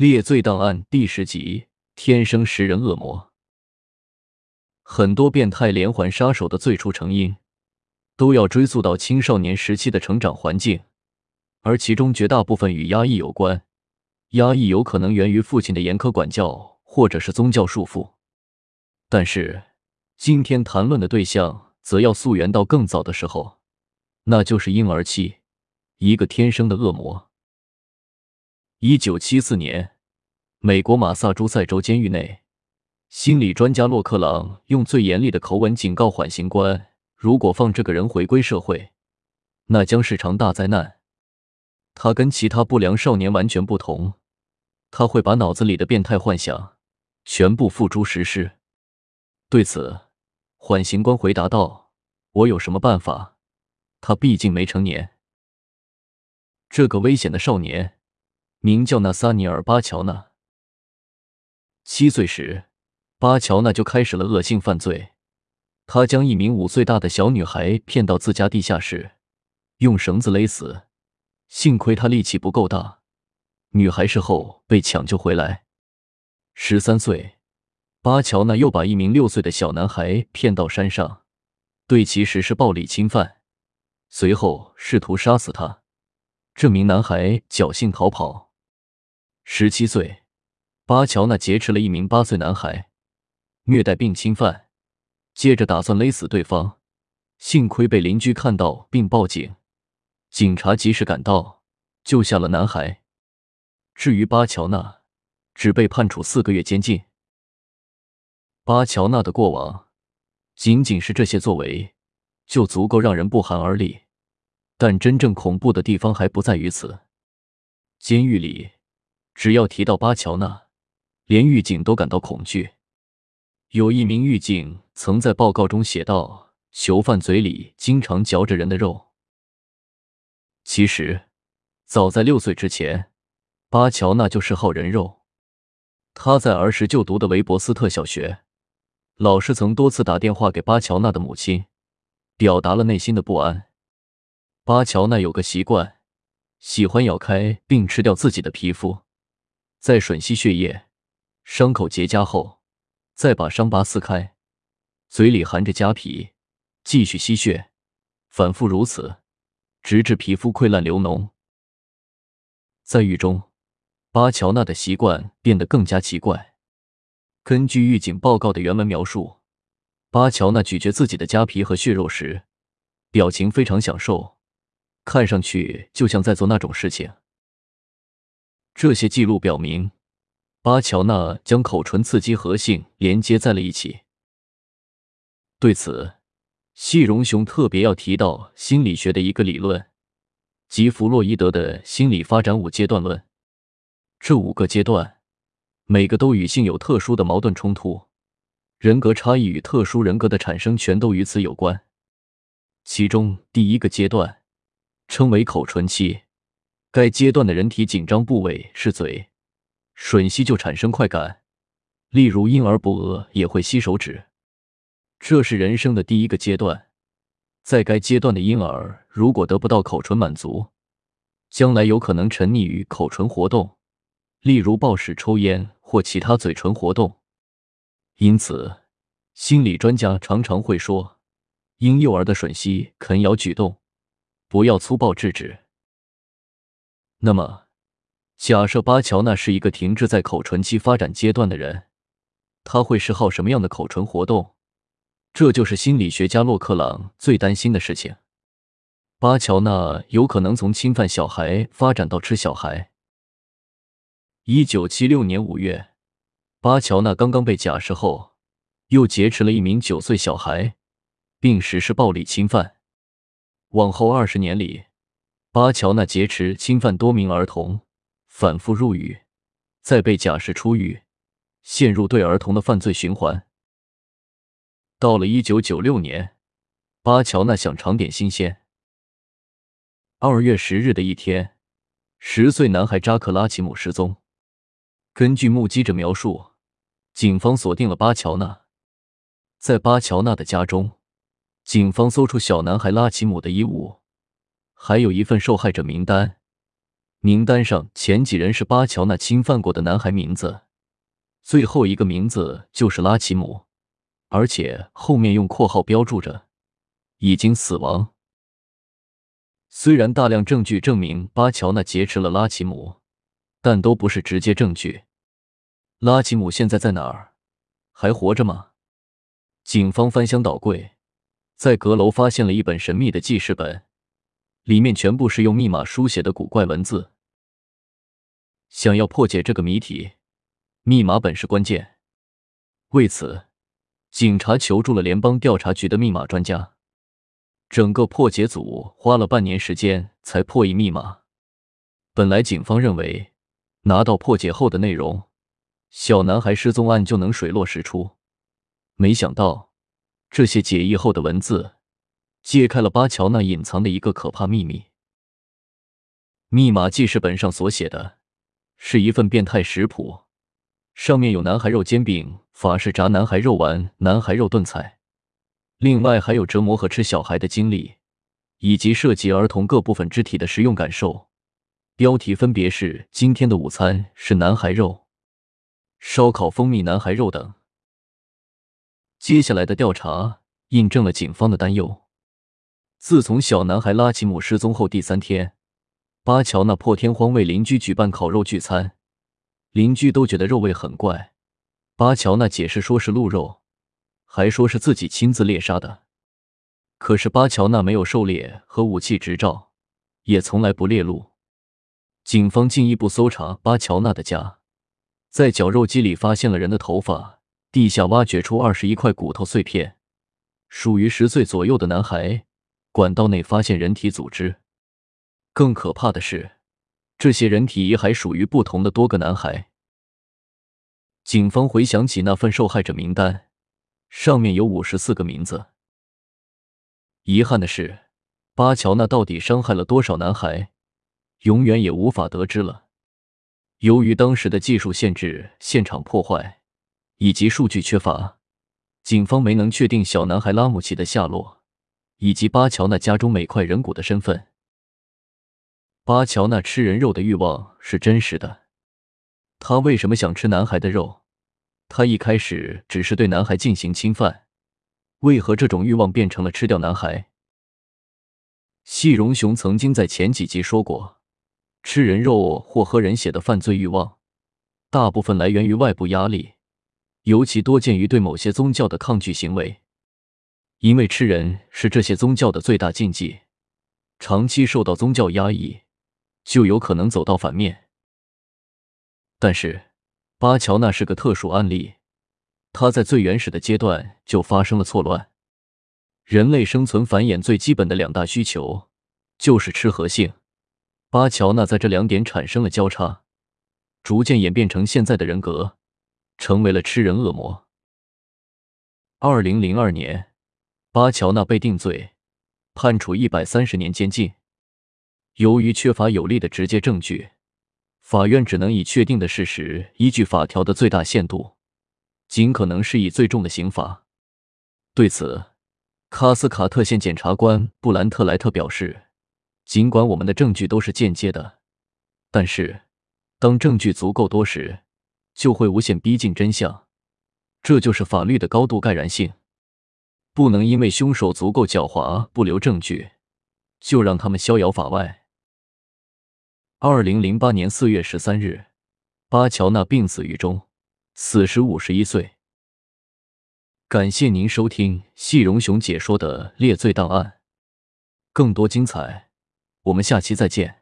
列罪档案第十集：天生食人恶魔。很多变态连环杀手的最初成因，都要追溯到青少年时期的成长环境，而其中绝大部分与压抑有关。压抑有可能源于父亲的严苛管教，或者是宗教束缚。但是，今天谈论的对象，则要溯源到更早的时候，那就是婴儿期，一个天生的恶魔。一九七四年，美国马萨诸塞州监狱内，心理专家洛克朗用最严厉的口吻警告缓刑官：如果放这个人回归社会，那将是场大灾难。他跟其他不良少年完全不同，他会把脑子里的变态幻想全部付诸实施。对此，缓刑官回答道：“我有什么办法？他毕竟没成年。这个危险的少年。”名叫纳萨尼尔·巴乔纳。七岁时，巴乔纳就开始了恶性犯罪。他将一名五岁大的小女孩骗到自家地下室，用绳子勒死。幸亏他力气不够大，女孩事后被抢救回来。十三岁，巴乔纳又把一名六岁的小男孩骗到山上，对其实施暴力侵犯，随后试图杀死他。这名男孩侥幸逃跑。十七岁，巴乔纳劫持了一名八岁男孩，虐待并侵犯，接着打算勒死对方，幸亏被邻居看到并报警，警察及时赶到，救下了男孩。至于巴乔纳，只被判处四个月监禁。巴乔纳的过往，仅仅是这些作为，就足够让人不寒而栗。但真正恐怖的地方还不在于此，监狱里。只要提到巴乔纳，连狱警都感到恐惧。有一名狱警曾在报告中写道：“囚犯嘴里经常嚼着人的肉。”其实，早在六岁之前，巴乔纳就嗜好人肉。他在儿时就读的维伯斯特小学，老师曾多次打电话给巴乔纳的母亲，表达了内心的不安。巴乔纳有个习惯，喜欢咬开并吃掉自己的皮肤。在吮吸血液，伤口结痂后，再把伤疤撕开，嘴里含着痂皮，继续吸血，反复如此，直至皮肤溃烂流脓。在狱中，巴乔纳的习惯变得更加奇怪。根据狱警报告的原文描述，巴乔纳咀嚼自己的痂皮和血肉时，表情非常享受，看上去就像在做那种事情。这些记录表明，巴乔纳将口唇刺激和性连接在了一起。对此，谢荣雄特别要提到心理学的一个理论，即弗洛伊德的心理发展五阶段论。这五个阶段，每个都与性有特殊的矛盾冲突，人格差异与特殊人格的产生全都与此有关。其中第一个阶段称为口唇期。该阶段的人体紧张部位是嘴，吮吸就产生快感，例如婴儿不饿也会吸手指。这是人生的第一个阶段，在该阶段的婴儿如果得不到口唇满足，将来有可能沉溺于口唇活动，例如暴食、抽烟或其他嘴唇活动。因此，心理专家常常会说，婴幼儿的吮吸、啃咬举动，不要粗暴制止。那么，假设巴乔纳是一个停滞在口唇期发展阶段的人，他会嗜好什么样的口唇活动？这就是心理学家洛克朗最担心的事情。巴乔纳有可能从侵犯小孩发展到吃小孩。一九七六年五月，巴乔纳刚刚被假释后，又劫持了一名九岁小孩，并实施暴力侵犯。往后二十年里。巴乔纳劫持、侵犯多名儿童，反复入狱，再被假释出狱，陷入对儿童的犯罪循环。到了一九九六年，巴乔纳想尝点新鲜。二月十日的一天，十岁男孩扎克拉奇姆失踪。根据目击者描述，警方锁定了巴乔纳。在巴乔纳的家中，警方搜出小男孩拉奇姆的衣物。还有一份受害者名单，名单上前几人是巴乔娜侵犯过的男孩名字，最后一个名字就是拉奇姆，而且后面用括号标注着已经死亡。虽然大量证据证明巴乔娜劫持了拉奇姆，但都不是直接证据。拉奇姆现在在哪儿？还活着吗？警方翻箱倒柜，在阁楼发现了一本神秘的记事本，里面全部是用密码书写的古怪文字。想要破解这个谜题，密码本是关键。为此，警察求助了联邦调查局的密码专家。整个破解组花了半年时间才破译密码。本来警方认为拿到破解后的内容，小男孩失踪案就能水落石出。没想到这些解译后的文字，揭开了巴乔那隐藏的一个可怕秘密。密码记事本上所写的，是一份变态食谱，上面有男孩肉煎饼、法式炸男孩肉丸、男孩肉炖菜。另外还有折磨和吃小孩的经历，以及涉及儿童各部分肢体的实用感受。标题分别是：今天的午餐是男孩肉、烧烤蜂蜜男孩肉等。接下来的调查印证了警方的担忧。自从小男孩拉奇姆失踪后第三天，巴乔纳破天荒为邻居举办烤肉聚餐，邻居都觉得肉味很怪。巴乔纳解释说是鹿肉。还说是自己亲自猎杀的，可是巴乔纳没有狩猎和武器执照，也从来不猎鹿。警方进一步搜查巴乔纳的家，在绞肉机里发现了人的头发，地下挖掘出二十一块骨头碎片，属于十岁左右的男孩。管道内发现人体组织，更可怕的是，这些人体还属于不同的多个男孩。警方回想起那份受害者名单。上面有五十四个名字。遗憾的是，巴乔那到底伤害了多少男孩，永远也无法得知了。由于当时的技术限制、现场破坏以及数据缺乏，警方没能确定小男孩拉姆齐的下落，以及巴乔纳家中每块人骨的身份。巴乔纳吃人肉的欲望是真实的，他为什么想吃男孩的肉？他一开始只是对男孩进行侵犯，为何这种欲望变成了吃掉男孩？细荣雄曾经在前几集说过，吃人肉或喝人血的犯罪欲望，大部分来源于外部压力，尤其多见于对某些宗教的抗拒行为。因为吃人是这些宗教的最大禁忌，长期受到宗教压抑，就有可能走到反面。但是。巴乔纳是个特殊案例，他在最原始的阶段就发生了错乱。人类生存繁衍最基本的两大需求就是吃和性，巴乔纳在这两点产生了交叉，逐渐演变成现在的人格，成为了吃人恶魔。二零零二年，巴乔纳被定罪，判处一百三十年监禁。由于缺乏有力的直接证据。法院只能以确定的事实，依据法条的最大限度，尽可能施以最重的刑罚。对此，卡斯卡特县检察官布兰特莱特表示：“尽管我们的证据都是间接的，但是当证据足够多时，就会无限逼近真相。这就是法律的高度盖然性。不能因为凶手足够狡猾，不留证据，就让他们逍遥法外。”二零零八年四月十三日，巴乔纳病死于中，死时五十一岁。感谢您收听细荣雄解说的《猎罪档案》，更多精彩，我们下期再见。